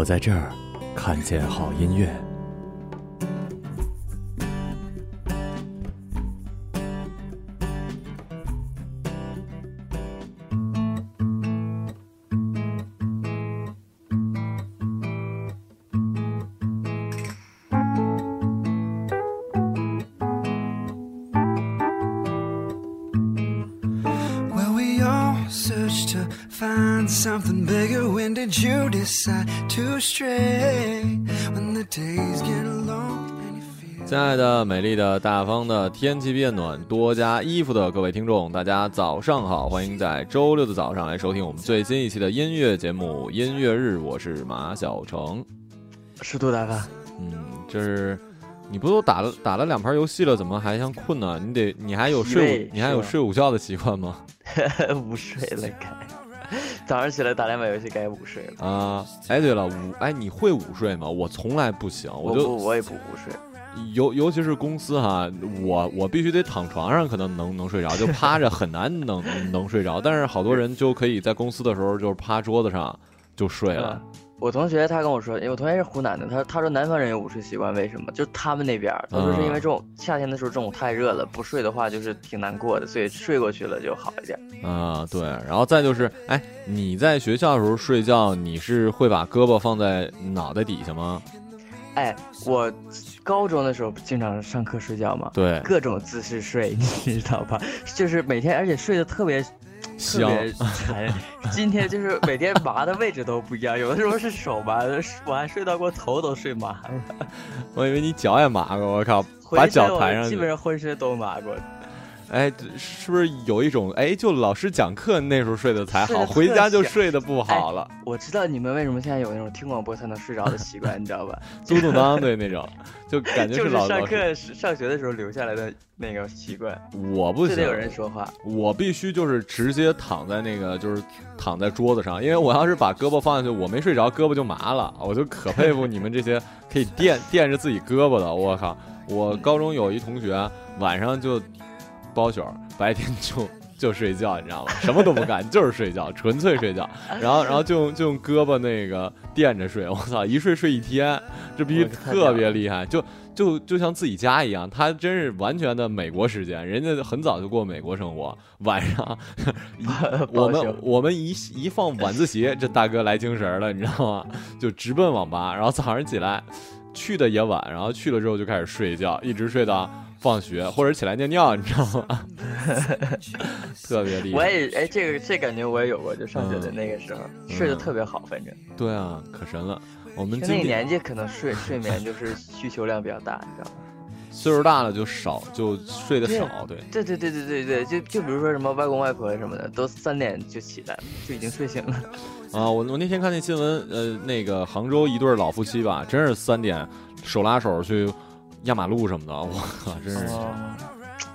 我在这儿看见好音乐。Well, we all search to find something bigger. When did you decide to stray? When the days get long and feel. 亲爱的、美丽的、大方的、天气变暖、多加衣服的各位听众，大家早上好！欢迎在周六的早上来收听我们最新一期的音乐节目《音乐日》，我是马小成。是杜大发，嗯，就是你不都打了打了两盘游戏了，怎么还像困呢？你得你还有睡午你还有睡午觉的习惯吗？午睡了该。早上起来打两把游戏该午睡了。啊，哎，对了，午哎，你会午睡吗？我从来不行，我就我，我也不午睡。尤尤其是公司哈，我我必须得躺床上，可能能能睡着，就趴着很难能 能睡着。但是好多人就可以在公司的时候就是趴桌子上就睡了。我同学他跟我说，因为我同学是湖南的，他他说南方人有午睡习惯，为什么？就是他们那边，他说是因为中午、夏天的时候中午太热了，不睡的话就是挺难过的，所以睡过去了就好一点。啊，对，然后再就是，哎，你在学校的时候睡觉，你是会把胳膊放在脑袋底下吗？哎，我高中的时候经常上课睡觉嘛，对，各种姿势睡，你知道吧？就是每天，而且睡得特别。特香别馋，今天就是每天麻的位置都不一样，有的时候是手麻，我还睡到过头都睡麻了。我以为你脚也麻过，我靠，把脚抬上去基本。上浑身都麻过。哎，这是不是有一种哎，就老师讲课那时候睡得才好，回家就睡得不好了，我知道你们为什么现在有那种听广播才能睡着的习惯，你知道吧？嘟嘟囔对那种，就感觉就是上老老师。课时上学的时候留下来的那个习惯，我不行得，有人说话。我必须就是直接躺在那个就是躺在桌子上，因为我要是把胳膊放下去，我没睡着，胳膊就麻了。我就可佩服你们这些可以垫 垫着自己胳膊的。我靠，我高中有一同学晚上就包宿，白天就 就睡觉，你知道吗？什么都不干，就是睡觉，纯粹睡觉。然后然后就用就用胳膊那个垫着睡，我操，一睡睡一天，这逼特别厉害，就。就就像自己家一样，他真是完全的美国时间，人家很早就过美国生活。晚上，我们我们一一放晚自习，这大哥来精神了，你知道吗？就直奔网吧，然后早上起来去的也晚，然后去了之后就开始睡觉，一直睡到放学或者起来尿尿，你知道吗？特别厉害。我也哎，这个这感觉我也有过，就上学的那个时候，睡得特别好，反正对啊，可神了。我们那个年纪可能睡睡眠就是需求量比较大，你知道吗？岁数大了就少，就睡得少，对。对对对对对对，就就比如说什么外公外婆什么的，都三点就起来了，就已经睡醒了。啊，我我那天看那新闻，呃，那个杭州一对老夫妻吧，真是三点手拉手去压马路什么的，我靠，真是。哦，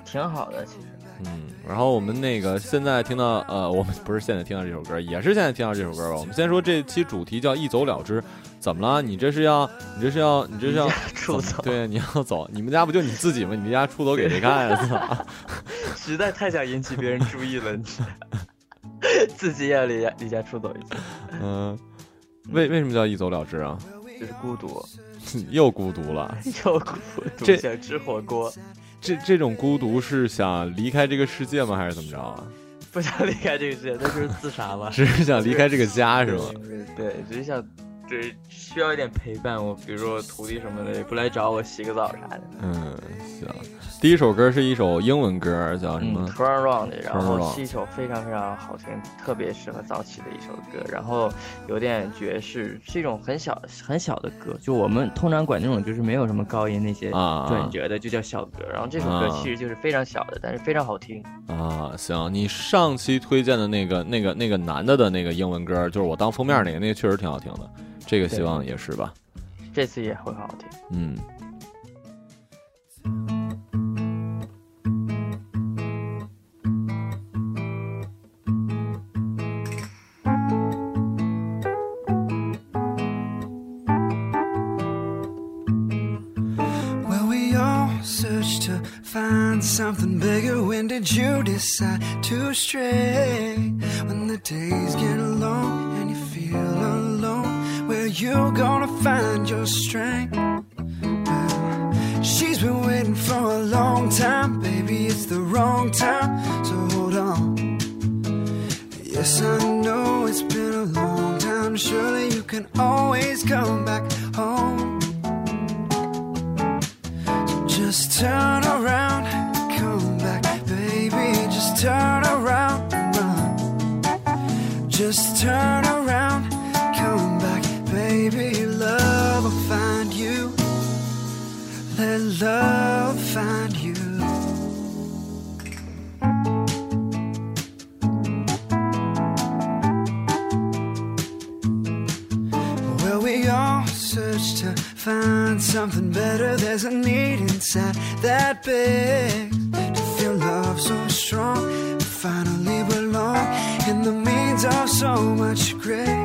挺好的，其实。嗯，然后我们那个现在听到，呃，我们不是现在听到这首歌，也是现在听到这首歌吧。我们先说这期主题叫一走了之，怎么了？你这是要，你这是要，你这是要 对，你要走，你们家不就你自己吗？你离家出走给谁看呀？实在太想引起别人注意了，你自己也要离家离家出走一次，嗯，为为什么叫一走了之啊？就是孤独，又孤独了。又孤独，这想吃火锅，这这种孤独是想离开这个世界吗？还是怎么着啊？不想离开这个世界，那就是自杀吧？只 是想离开这个家是吗？对，只是想，对，需要一点陪伴。我比如说我徒弟什么的也不来找我洗个澡啥的。嗯，行。第一首歌是一首英文歌，叫什嗯么？，Turn Around，然后是一首非常非常好听，特别适合早起的一首歌。然后有点爵士，是一种很小很小的歌，就我们通常管那种就是没有什么高音那些啊转折的，就叫小歌。然后这首歌啊其实就是非常小的，但是非常好听。啊，行，你上期推荐的那个、那个、那个男的的那个英文歌，就是我当封面那个，那个确实挺好听的。这个希望也是吧？这次也会好听。嗯，we all search to find something better. There's a need inside that begs to feel love so strong. Finally belong in the means of so much grace.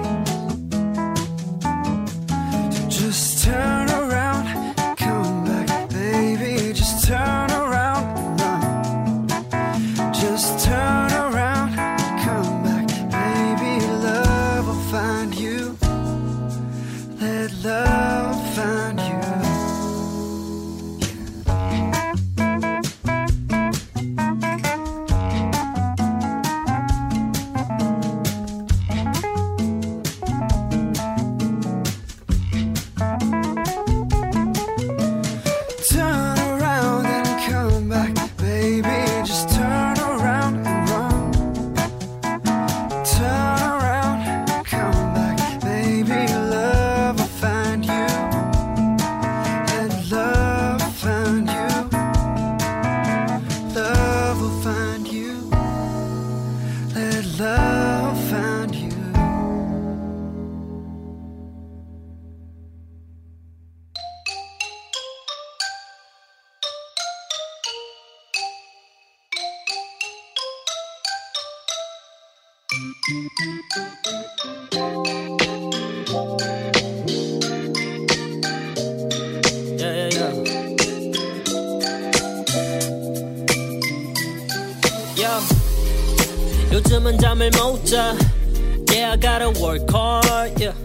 Yo，요즘은 잠을 못 자. Yeah, I gotta work hard. Yeah.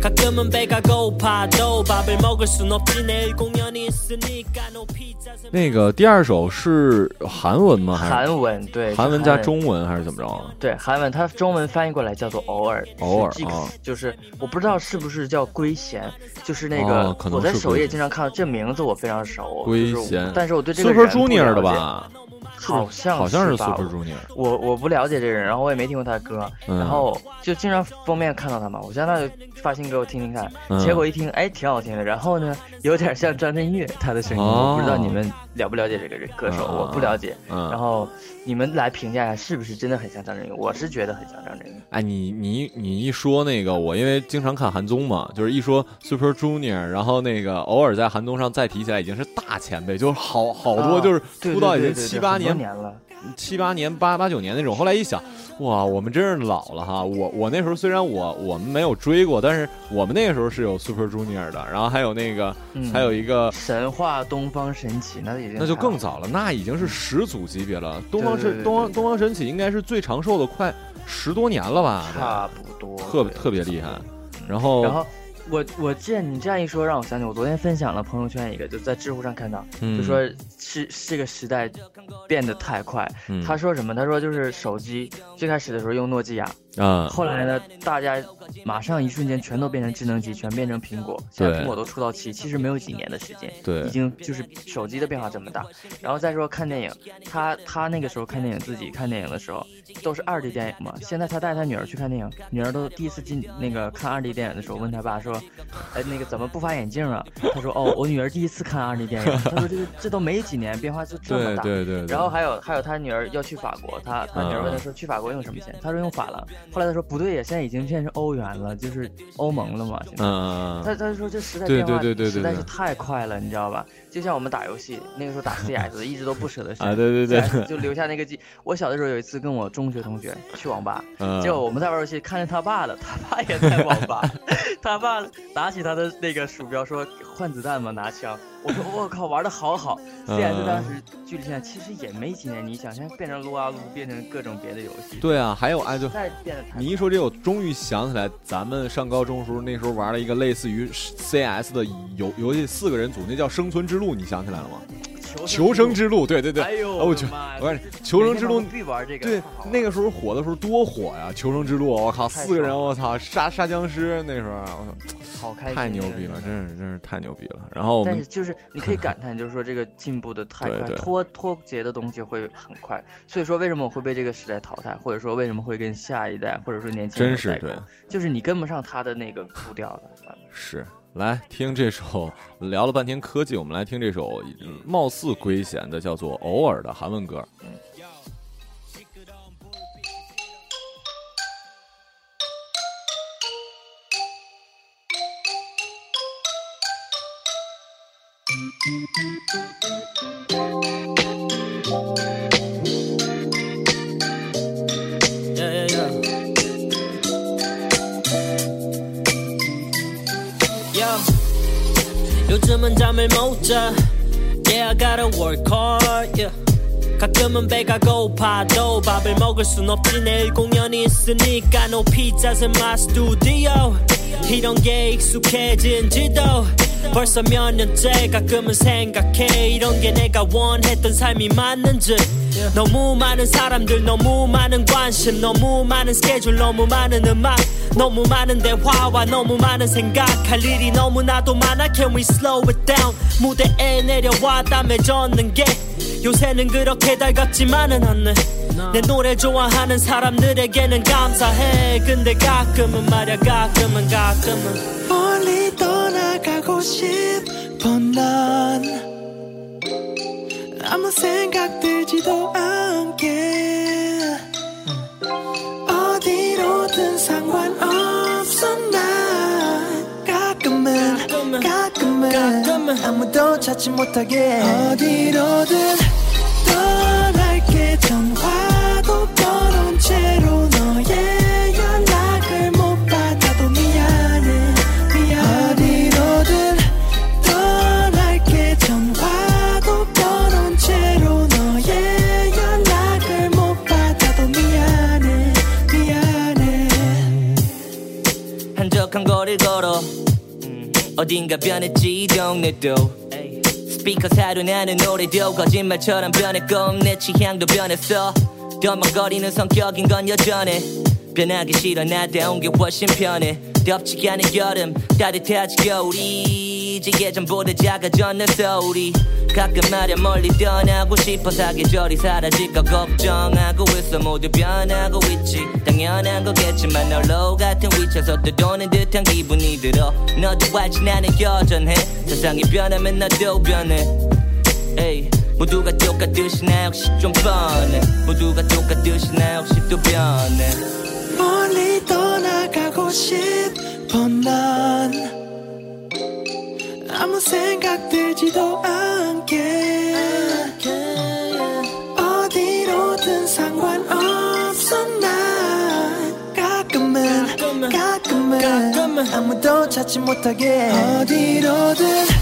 가끔은 배가 고파도 밥을 먹을 순 없지 내일 공연이 있으니까 pizza. 那个第二首是韩文吗？韩文对，韩文加中文还是怎么着啊？对韩文，它中文翻译过来叫做偶尔，偶尔啊就是我不知道是不是叫龟贤，就是那个、我在首页经常看到这名字我非常熟，就是龟贤但是我对这个 Super Junior 的？吧？好像好像是吧？Super Junior。我我不了解这个人，然后我也没听过他的歌，嗯。然后就经常封面看到他嘛，我现在就发新歌我听听看，嗯。结果一听哎挺好听的，然后呢有点像张震岳他的声音，哦我不知道你们了不了解这个人歌手，嗯我不了解，嗯然后你们来评价一下是不是真的很像张震岳，我是觉得很像张震岳。哎，你你你一说那个，我因为经常看韩综嘛，就是一说 Super Junior，然后那个偶尔在韩综上再提起来，已经是大前辈，就是好好多啊就是出道已经七八年年了，七八年、八八九年那种。后来一想，哇，我们真是老了哈！我我那时候虽然我我们没有追过，但是我们那个时候是有 Super Junior 的，然后还有那个、嗯还有一个。神话东方神起，那已经那就更早了，那已经是始祖级别了。东方神东方东方神起应该是最长寿的，快十多年了吧？差不多，特别特别厉害。然后然后我我见你这样一说，让我想起我昨天分享了朋友圈一个，就在知乎上看到，嗯就说是这个时代变得太快。嗯他说什么？他说就是手机最开始的时候用诺基亚，啊，后来呢，大家马上一瞬间全都变成智能机，全变成苹果。现在苹果都出到七，其实没有几年的时间，对已经就是手机的变化这么大。然后再说看电影，他他那个时候看电影，自己看电影的时候都是二 D 电影嘛。现在他带他女儿去看电影，女儿都第一次进那个看二 D 电影的时候，问他爸说：“哎，那个怎么不发眼镜啊？”他说：“哦，我女儿第一次看二 D 电影。”他说：“这都没几年，变化就这么大。”对对，对然后还有还有他女儿要去法国，他他女儿问他说去法国用什么钱，他说用法郎。后来他说不对呀，现在已经变成欧元了，就是欧盟了嘛。现在，嗯，他他说这时代对变化对对对对实在是太快了，你知道吧？就像我们打游戏，那个时候打 CS 一直都不舍得删啊对对对就留下那个记。我小的时候有一次跟我中学同学去网吧，嗯结果我们在玩游戏，看见他爸了，他爸也在网吧，他爸拿起他的那个鼠标说换子弹嘛，拿枪，我说我靠，玩的好好。嗯 CS 当时距离现在其实也没几年，你想，现在变成撸啊撸，变成各种别的游戏，对啊，还有哎，就你一说这，我终于想起来，咱们上高中的时候，那时候玩了一个类似于 CS 的游游戏，四个人组，那叫《生存之路》，你想起来了吗？求生之路，对对对，哎呦，哦我去我的妈呀我告诉你，求生之路必玩这个，对那个时候火的时候多火呀！求生之路，我靠，四个人，我操，杀杀僵尸，那时候我操，好开心，太牛逼了，真是真是太牛逼了。然后我们但是就是你可以感叹，就是说这个进步的太快，脱脱节的东西会很快。所以说为什么我会被这个时代淘汰，或者说为什么会跟下一代或者说年轻人真是对代，就是你跟不上他的那个步调了。是来听这首，聊了半天科技，我们来听这首貌似龟贤的叫做《偶尔》的韩文歌。 요즘은 잠을 못 자. Yeah, I gotta work hard. Yeah. 가끔은 배가 고파도 밥을 먹을 순 없지. 내일 공연이 있으니까 no pizzas in my studio. 이런 게 익숙해진지도 벌써 몇 년째 가끔은 생각해. 이런 게 내가 원했던 삶이 맞는지. 너무 많은 사람들 너무 많은 관심 너무 많은 스케줄 너무 많은 음악 너무 많은 대화와 너무 많은 생각 할 일이 너무나도 많아. Can we slow it down? 무대에 내려와 땀에 젖는 게 요새는 그렇게 달갑지만은 않네. 내 노래 좋아하는 사람들에게는 감사해. 근데 가끔은 말야 가끔은 가끔은. 멀리 떠나가고 싶어 난 아무 생각 들지도 않게. 어디로든 상관없어 난 가끔은 가끔은. 아무도 찾지 못하게 어디로든 떠 어딘가 변했지 이 동네도. 스피커 사료 나는 노래도 거짓말처럼 변했고 내 취향도 변했어. 더먹거리는 성격인 건 여전해. 변하기 싫어 나다운 게 훨씬 편해. 덥지 않은 여름 따뜻하지 겨울이 이제 예전보다 작아졌는서 우리 가끔 말야 멀리 떠나고 싶어 사계절이 사라질까 걱정하고 있어. 모두 변하고 있지. 당연한 거겠지만 널로 같은 위치에서 떠도는 듯한 기분이 들어. 너도 알지 나는 여전해. 세상이 변하면 나도 변해. 에이 모두가 똑같듯이 나 역시 좀 뻔해. 모두가 똑같듯이 나 역시 또 변해. 멀리 떠나가고 싶어 난 아무 생각 들지도 않게. 어디로든 상관없어 난 가끔은 가끔은, 가끔은 가끔은. 아무도 찾지 못하게. 어디로든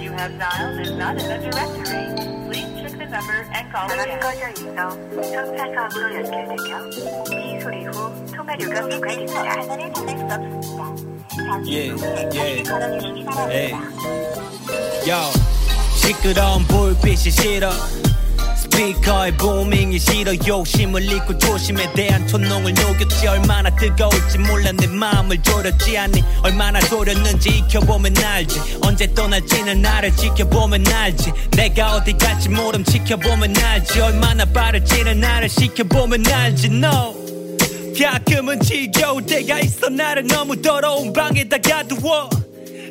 you have dialed is not in the directory. Please check the number and call 전원이 again. 꺼져 있어 전파사업으로 연결되며 이 소리 후 통화료가 부과됩니다. 전화를 받을 수 없습니다. 잠시 예, 후에 예. 다시 걸어주시기 바랍니다. Yo, 시끄러운 불빛이 싫어 스피커의 부밍이 싫어 욕심을 잃고 조심에 대한 촌농을 녹였지 얼마나 뜨거울지 몰라. 내 마음을 졸였지 않니? 얼마나 졸였는지 익혀보면 알지. 언제 떠날지는 나를 지켜보면 알지. 내가 어디 갈지 모름 지켜보면 알지. 얼마나 빠를지는 나를 시켜보면 알지. No. 가끔은 지겨울 때가 있어. 나를 너무 더러운 방에다 가두어.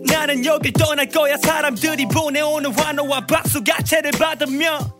나는 여길 떠날 거야. 사람들이 보내오는 환호와 박수 가채를 받으며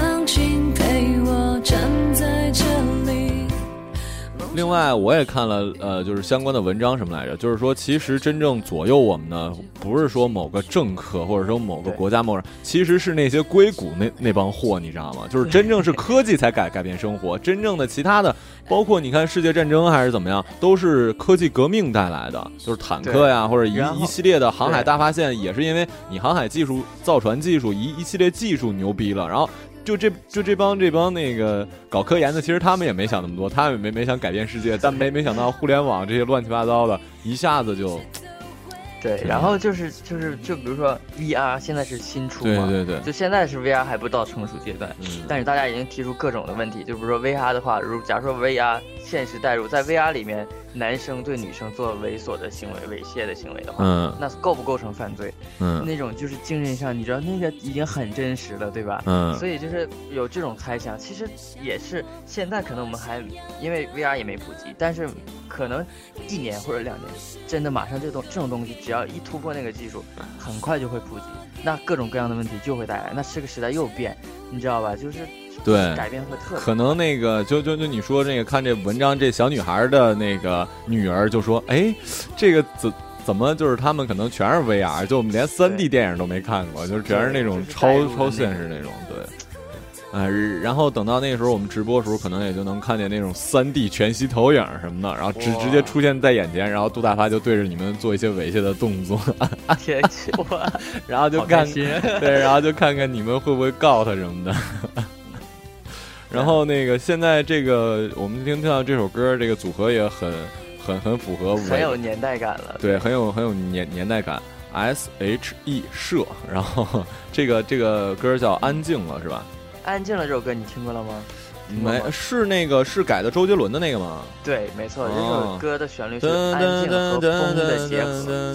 另外，我也看了呃，就是相关的文章什么来着，就是说，其实真正左右我们的，不是说某个政客或者说某个国家某人，其实是那些硅谷那那帮货，你知道吗？就是真正是科技才改改变生活，真正的其他的，包括你看世界战争还是怎么样，都是科技革命带来的，就是坦克呀，或者一一系列的航海大发现，也是因为你航海技术、造船技术一一系列技术牛逼了，然后。就这就这帮这帮那个搞科研的，其实他们也没想那么多，他们也没没想改变世界，但没没想到互联网这些乱七八糟的，一下子就对，然后就是就是就比如说 VR 现在是新出嘛，对对。对，就现在是 VR 还不到成熟阶段，嗯。但是大家已经提出各种的问题，就比如说 VR 的话，如假如说 VR 现实代入，在 VR 里面男生对女生做猥琐的行为、猥亵的行为的话，嗯。那构不构成犯罪？嗯。那种就是精神上，你知道那个已经很真实了，对吧？嗯。所以就是有这种猜想，其实也是现在可能我们还因为 VR 也没普及，但是可能一年或者两年，真的马上这东这种东西，只要一突破那个技术，很快就会普及，那各种各样的问题就会带来，那这个时代又变，你知道吧？就是对改变会特别可能那个就就就你说这个看这文章，这小女孩的那个女儿就说，哎，这个怎怎么就是他们可能全是 VR，就我们连 3D 电影都没看过，就是全是那种超超现实那种，对。呃，然后等到那个时候我们直播的时候，可能也就能看见那种三 D 全息投影什么的，然后直直接出现在眼前，然后杜大发就对着你们做一些猥亵的动作，天气，哇，然后就看。对，然后就看看你们会不会告他什么的。然后那个现在这个我们听听到这首歌，这个组合也很很很符合伪很有年代感了，对，很有很有年年代感。S H E 社，然后这个这个歌叫《安静了》是吧？安静了这首歌你听过了吗？没是那个是改的周杰伦的那个吗？对，没错，这哦首歌的旋律是安静和风的结合。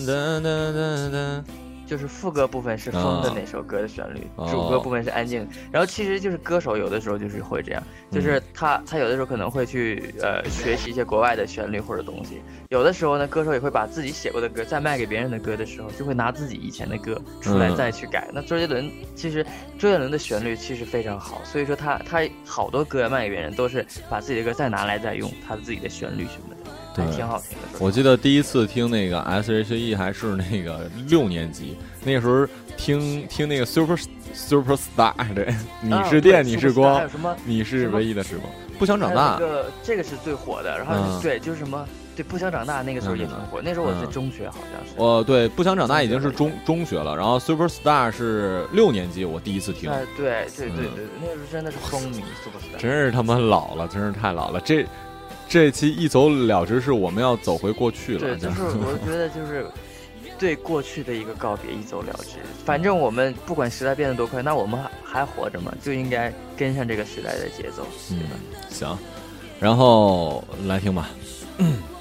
就是副歌部分是风的那首歌的旋律，哦主歌部分是安静。然后其实就是歌手有的时候就是会这样，就是他他有的时候可能会去呃学习一些国外的旋律或者东西，有的时候呢歌手也会把自己写过的歌再卖给别人的歌的时候，就会拿自己以前的歌出来嗯。再去改。那周杰伦其实周杰伦的旋律其实非常好，所以说他他好多歌卖给别人都是把自己的歌再拿来再用他自己的旋律什么的，还对挺好听的。我记得第一次听那个 S H E 还是那个六年级，那个时候听听那个 Super Super Star，对，你啊是电，对你是 Superstar 还光有，什么你是唯一的时光，不想长大这。个这个是最火的，然后、嗯对，就是什么对不想长大那个时候也挺火，那时候我在嗯中学好像是。哦，对，不想长大已经是中中学了，然后 Super Star 是六年级，我第一次听，哎，对对对嗯对，那时候真的是风靡 Superstar。真是他妈老了，真是太老了。这这期一走了之，是我们要走回过去了。对，就是我觉得就是对过去的一个告别，一走了之。反正我们不管时代变得多快，那我们还还活着嘛，就应该跟上这个时代的节奏，对吧？嗯，行，然后来听吧。只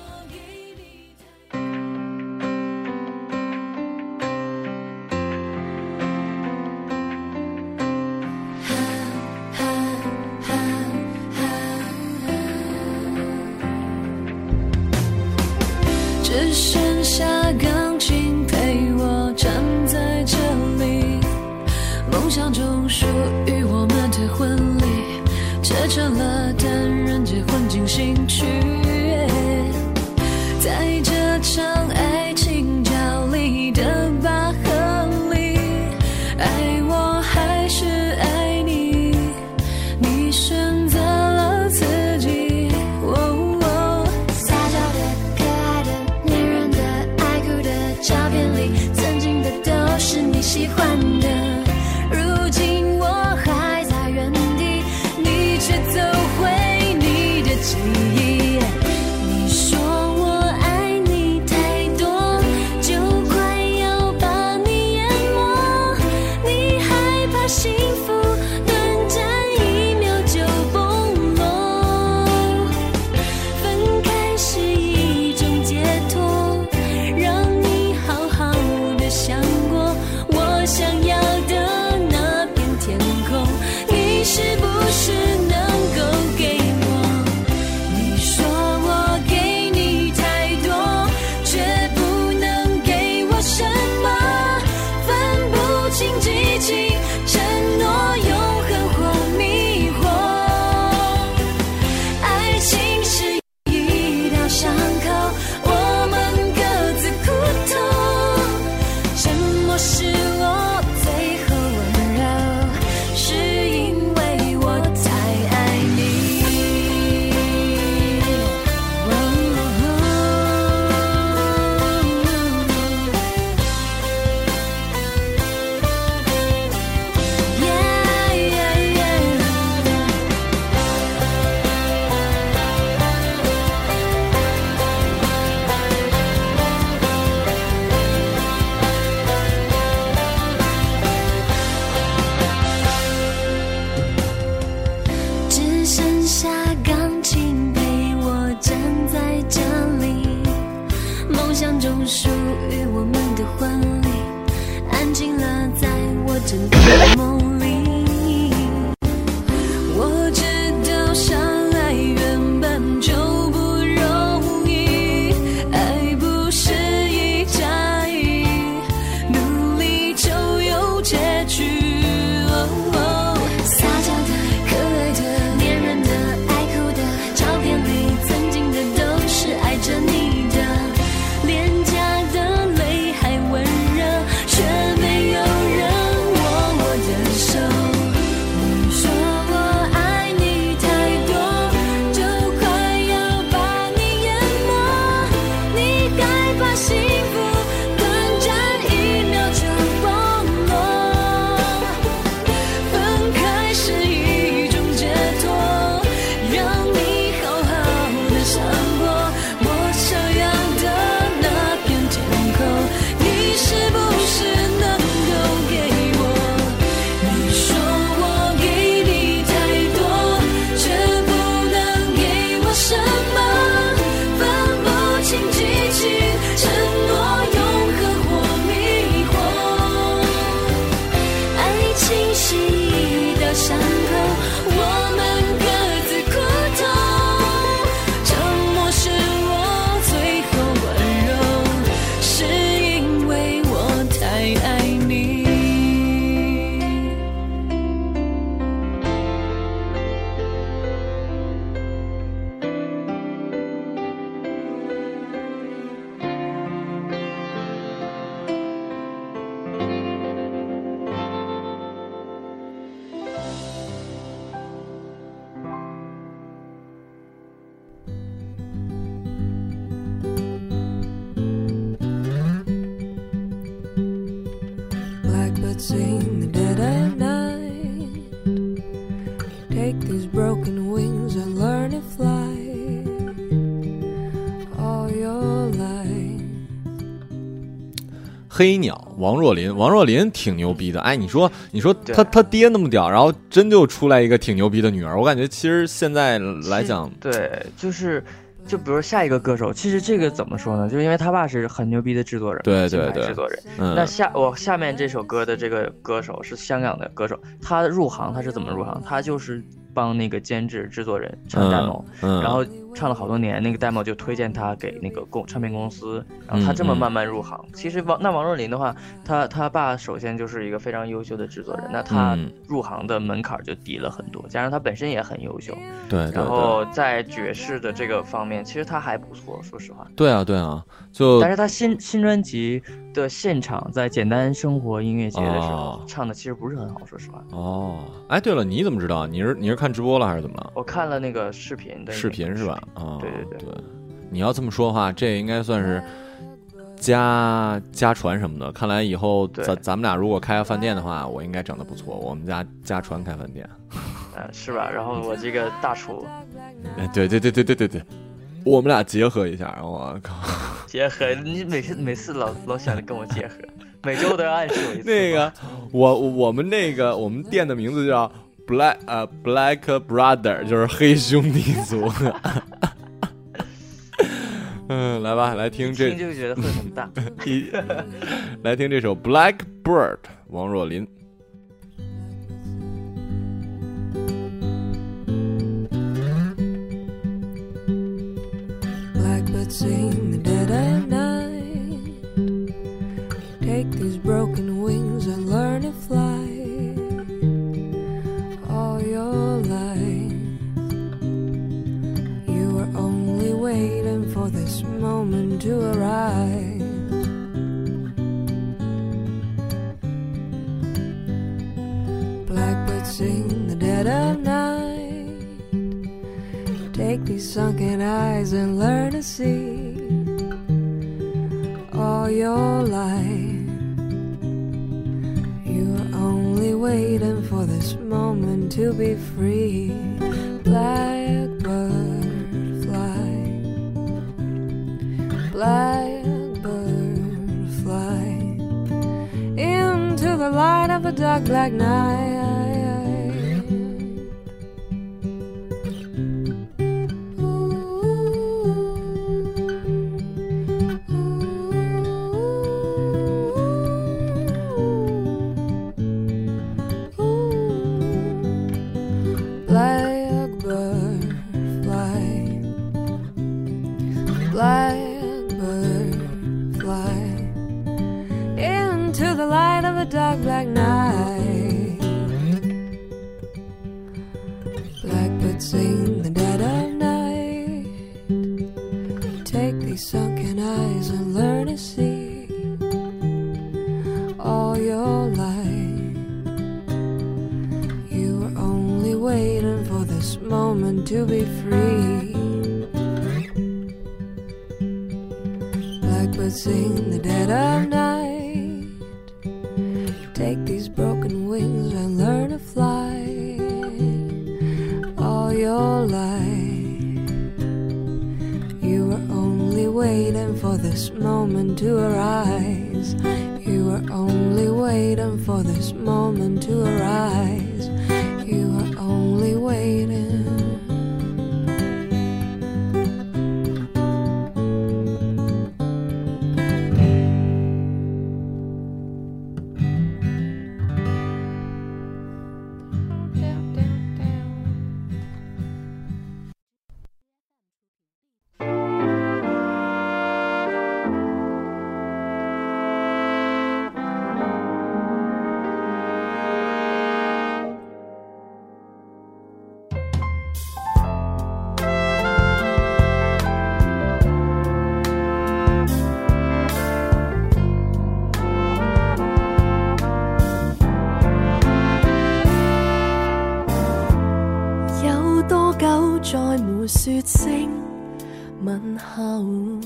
黑鸟，王若琳，王若琳挺牛逼的。哎，你说，你说他他爹那么屌，然后真就出来一个挺牛逼的女儿，我感觉其实现在来讲，对，就是，就比如下一个歌手，其实这个怎么说呢？就是因为他爸是很牛逼的制作人，金对对对牌制作人。嗯，那下我下面这首歌的这个歌手是香港的歌手，他入行他是怎么入行？他就是帮那个监制制作人唱 demo，、嗯，然后唱了好多年，那个 demo 就推荐他给那个公唱片公司，然后他这么慢慢入行。其实王那王若琳的话，他他爸首先就是一个非常优秀的制作人，那他嗯入行的门槛就低了很多，加上他本身也很优秀，对对对，然后在爵士的这个方面，其实他还不错，说实话。对啊对啊，就但是他新新专辑的现场，在简单生活音乐节的时候、哦唱的其实不是很好，说实话。哦，哎，对了，你怎么知道？你是你是看直播了还是怎么了？我看了那个视频的视频是吧？啊，对对对对，你要这么说的话，这应该算是家家传什么的。看来以后咱咱们俩如果开个饭店的话，我应该整的不错。我们家家传开饭店，嗯、是吧？然后我这个大厨 哎，对对对对对对对，我们俩结合一下，我靠，结合，你每次每次老老想着跟我结合，每周都要暗示我一次。那个我我们那个我们店的名字叫 Black 呃 Black Brother，就是黑兄弟族。嗯，来吧，来听这听就觉得会很大。一，来听这首《Blackbird》，王若琳。Blackbird sing the dead had the day. 再没说声问候？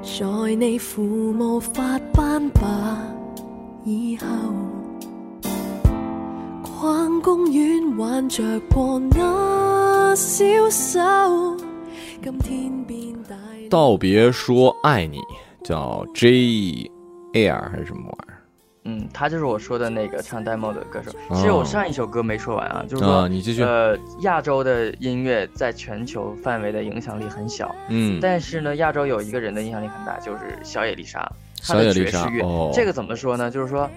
在你父母发斑白以后，逛公园挽着过那小手，今天变大。道别说爱你，叫 J Air 还是什么玩意儿？嗯，他就是我说的那个唱 demo 的歌手。哦其实我上一首歌没说完啊，就是说，啊你继续呃，亚洲的音乐在全球范围的影响力很小，嗯但是呢，亚洲有一个人的影响力很大，就是小野丽莎，她小野的丽莎爵士乐。哦这个怎么说呢？就是说，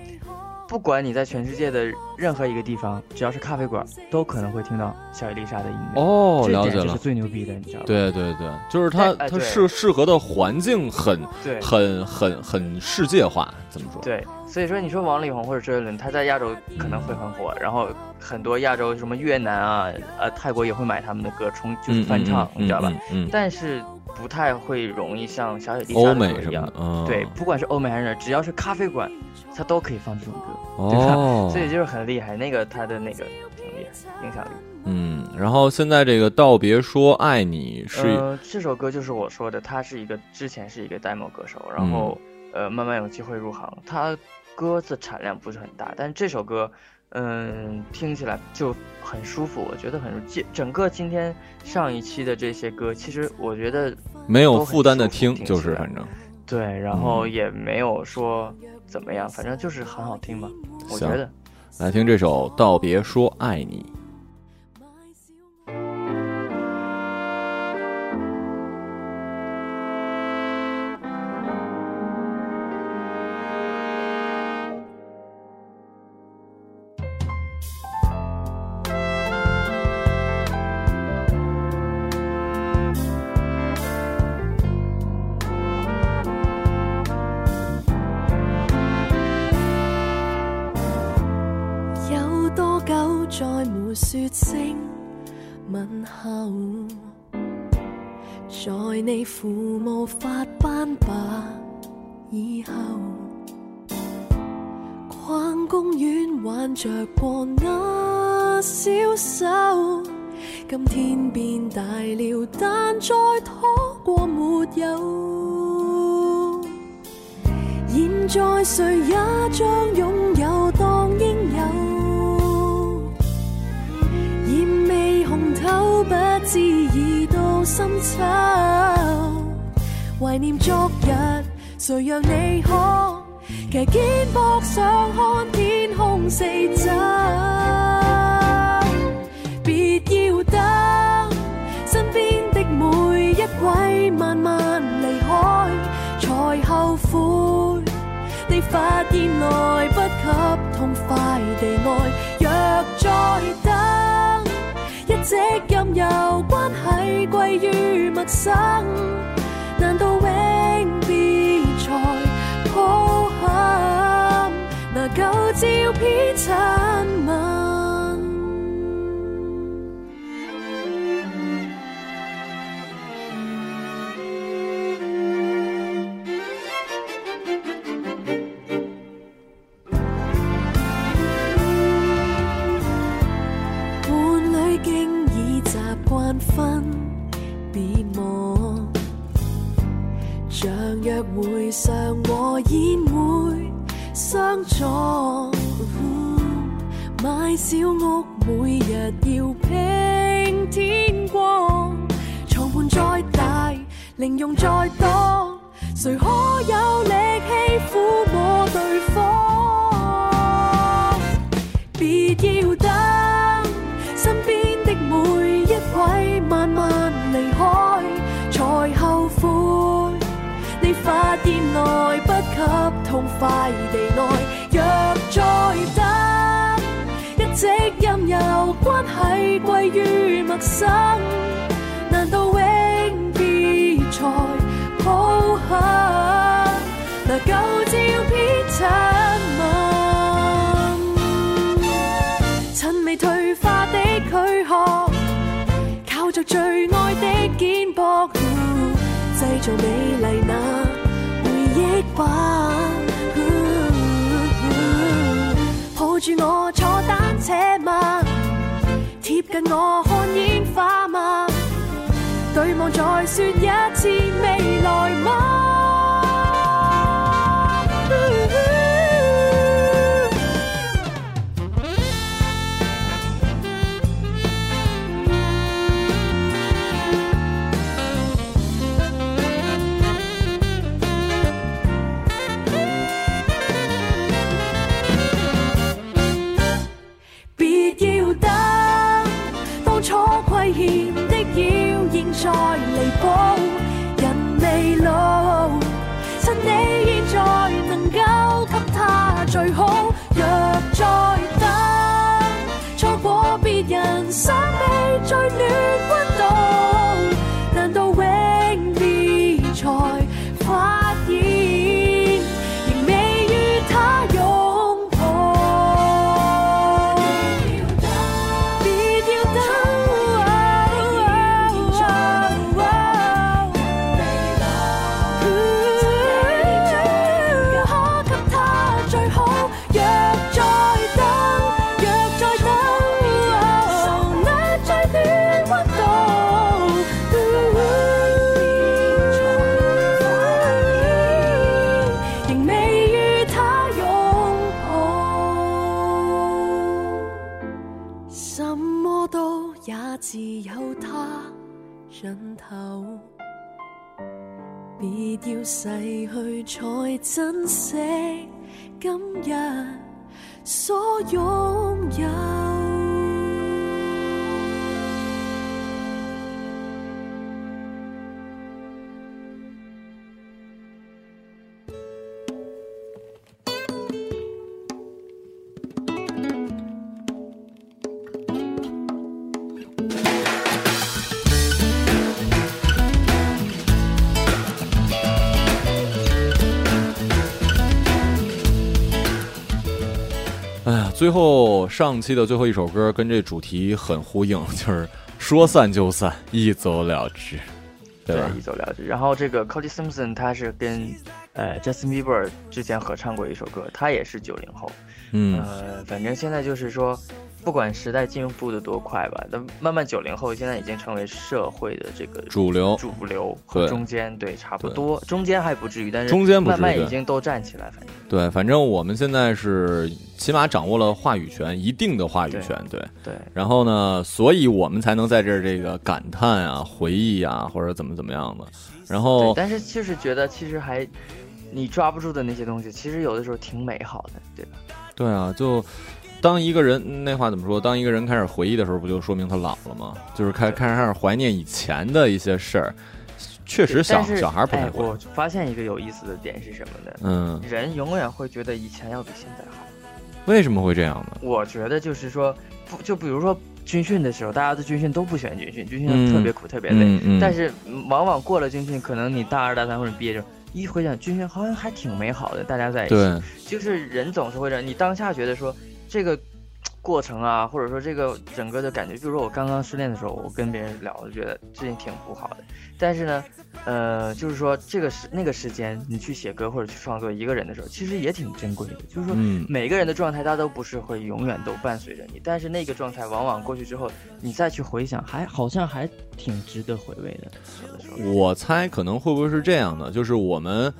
不管你在全世界的任何一个地方，只要是咖啡馆，都可能会听到小野丽莎的音乐。哦了解了是最牛逼的，你知道吗？对对对，就是它它哎哎对适适合的环境很很很很世界化，怎么说？对，所以说你说王力宏或者周杰伦，他在亚洲可能会很火，然后很多亚洲什么越南啊、呃泰国也会买他们的歌冲，就是翻唱，你知道吧？但是不太会容易像小野丽莎的欧美一样对，不管是欧美还是哪儿，只要是咖啡馆，他都可以放这种歌，对吧？哦 所以就是很厉害，那个他的那个挺厉害，影响力。嗯，然后现在这个道别说爱你是呃，这首歌就是我说的，他是一个之前是一个 demo 歌手，然后、嗯呃慢慢有机会入行。他歌的产量不是很大，但是这首歌，嗯、听起来就很舒服，我觉得很今整个今天上一期的这些歌，其实我觉得没有负担的听，就是反正对，然后嗯也没有说怎么样，反正就是很好听吧，我觉得。来听这首道别说爱你。現在谁也将拥有当应有，艳味红透不知已到深秋。怀念昨日，谁让你可騎肩膊上看天空四周？发现来不及痛快地爱，若再等，一直任由关系归于陌生，难道永别才抱憾？拿旧照片亲吻。約會上和宴会相撞。买小屋每日要拼天光，床伴再大，零用再多，谁可有快地愛，若再等，一直任由關係歸於陌生，難道永別才抱憾？拿舊照片亲吻。趁未退化的躯壳，靠着最愛的肩膊，製造美麗那回憶吧。住我坐单车吗？贴近我看烟花吗？对望再说一次未来吗？逝去才珍惜今日所拥有。最后上期的最后一首歌跟这主题很呼应，就是说散就散，一走了之。对吧？一走了之。然后这个 Cody Simpson 他是跟呃 Justin Bieber 之前合唱过一首歌，他也是九零后。嗯，呃，反正现在就是说，不管时代进步的多快吧，那慢慢九零后现在已经成为社会的这个主流主流和中间，对，差不多，中间还不至于，但是慢慢对已经都站起来，反正对，反正我们现在是起码掌握了话语权，一定的话语权，对。对然后呢，所以我们才能在这儿这个感叹啊、回忆啊，或者怎么怎么样的。然后，但是就是觉得其实还你抓不住的那些东西，其实有的时候挺美好的，对吧？对啊，就当一个人那话怎么说？当一个人开始回忆的时候，不就说明他老了吗？就是开开始开始怀念以前的一些事儿。确实小，小孩不太哎，会。我发现一个有意思的点是什么呢？嗯，人永远会觉得以前要比现在好。为什么会这样呢？我觉得就是说，不就比如说军训的时候，大家对军训都不喜欢军训，军嗯训特别苦、特别累。嗯嗯但是嗯往往过了军训，可能你大二、大三或者毕业之后，一回想军训好像还挺美好的，大家在一起。对，就是人总是会这样，你当下觉得说这个过程啊，或者说这个整个的感觉，比如说我刚刚失恋的时候，我跟别人聊，我就觉得事情挺不好的。但是呢，呃，就是说这个时那个时间，你去写歌或者去创作一个人的时候，其实也挺珍贵的。就是说，嗯每个人的状态，他都不是会永远都伴随着你，但是那个状态往往过去之后，你再去回想，还好像还挺值得回味的。的，我猜可能会不会是这样的，就是我们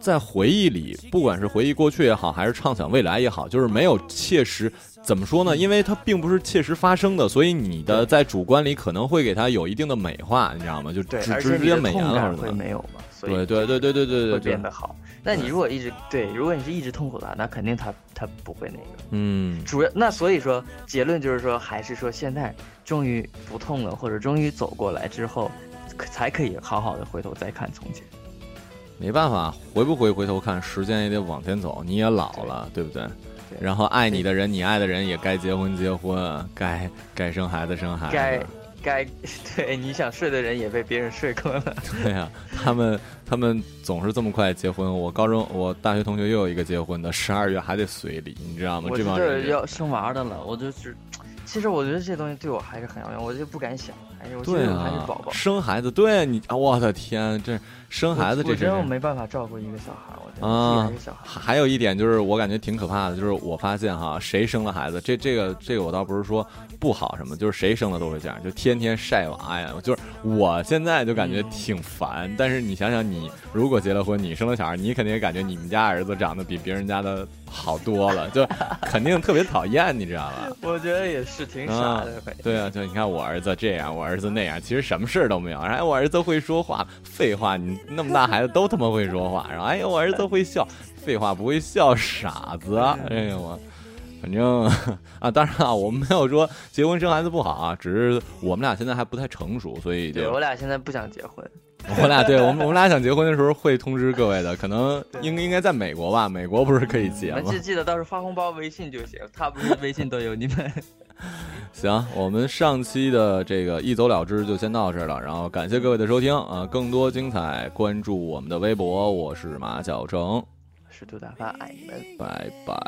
在回忆里，不管是回忆过去也好，还是畅想未来也好，就是没有切实。怎么说呢？因为它并不是切实发生的，所以你的在主观里可能会给它有一定的美化，你知道吗？就对，直直接美颜了或者怎么没有嘛？对对对对对对对会变得好。那你如果一直对，如果你是一直痛苦的话，那肯定他他不会那个。嗯，主要那所以说结论就是说，还是说现在终于不痛了，或者终于走过来之后，可才可以好好的回头再看从前。没办法，回不回回头看，时间也得往前走，你也老了，对不对？对然后爱你的人，你爱的人也该结婚结婚，该该生孩子生孩子。该该对你想睡的人也被别人睡过了。对呀、他们他们总是这么快结婚。我高中我大学同学又有一个结婚的，十二月还得随礼，你知道吗？这帮人要生娃的了，我就是，其实我觉得这东西对我还是很遥远，我就不敢想，还是我觉对啊宝宝，。生孩子，对你，啊我的天，这生孩子我我这真是。真的没办法照顾一个小孩，我真的啊一个小孩。还还有一点就是，我感觉挺可怕的，就是我发现哈，谁生了孩子，这这个这个我倒不是说不好什么，就是谁生了都会这样，就天天晒娃呀。就是我现在就感觉挺烦，但是你想想，你如果结了婚，你生了小孩，你肯定也感觉你们家儿子长得比别人家的好多了，就 肯定特别讨厌，你知道吧？我觉得也是挺傻啊的。对啊，就你看我儿子这样，我儿子那样，其实什么事儿都没有。哎我儿子会说话，废话，你那么大孩子都他妈会说话。然后哎呦，我儿子会笑，废话，不会笑，傻子。哎呦我，反正 啊，当然啊，我们没有说结婚生孩子不好啊，只是我们俩现在还不太成熟，所以对就我俩现在不想结婚，我俩对我们我们俩想结婚的时候会通知各位的，可能应应该在美国吧，美国不是可以结吗你？记记得到时候发红包微信就行，他不是微信都有你们。行，我们上期的这个一走了之就先到这儿了，然后感谢各位的收听啊、更多精彩关注我们的微博，我是马小成，是杜大发，爱你们。拜拜。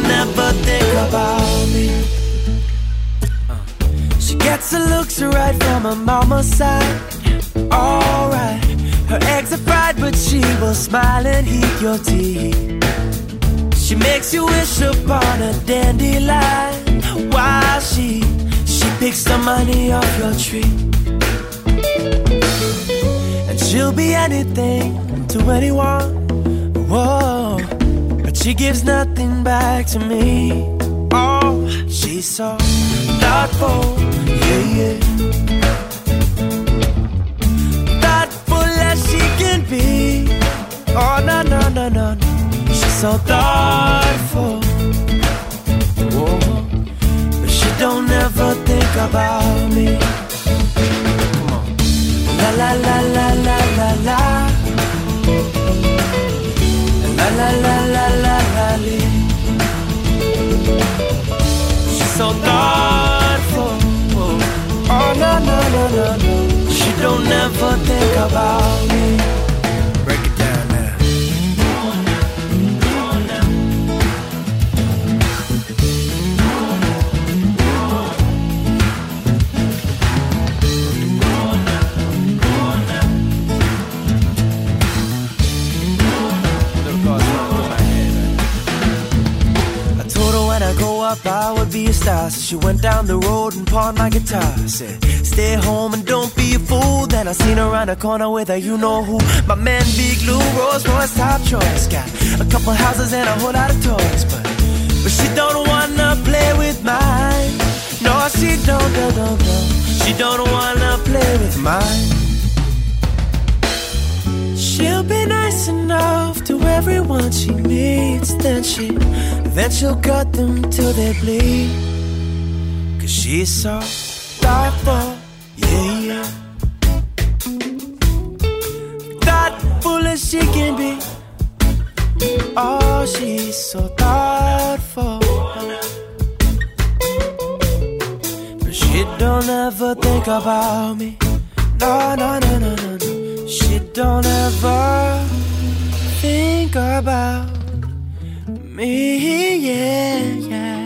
She don't ever think about me. Uh, She gets her looks right from her mama's side. Alright, her eggs are fried, but she will smile and eat your tea. She makes you wish upon a dandelion while she she picks the money off your tree. And she'll be anything to anyone. Whoa, she gives nothing back to me. Oh, she's so thoughtful, yeah, yeah. Thoughtful as she can be. Oh, no, no, no, no. She's so thoughtful. Whoa, but she don't ever think about me. Come on. La la la la la. La la la la la so thoughtful. Oh no no no no no. She don't ever think about me. Be a star. So she went down the road and pawned my guitar. Said, stay home and don't be a fool. Then I seen her around the corner with a you know who. My man Big Lou, Rolls Royce, top choice. Got a couple houses and a whole lot of toys. But, but she don't wanna play with mine. No, she don't, don't, don't. She don't wanna play with mine. She'll be nice enough to everyone she meets. Then she, then she'll cut them till they bleed. Cause she's so thoughtful, yeah, yeah. Thoughtful as she can be. Oh, she's so thoughtful. But she don't ever think about me. No, no, no, no, no, no. She don't ever think about me, yeah, yeah.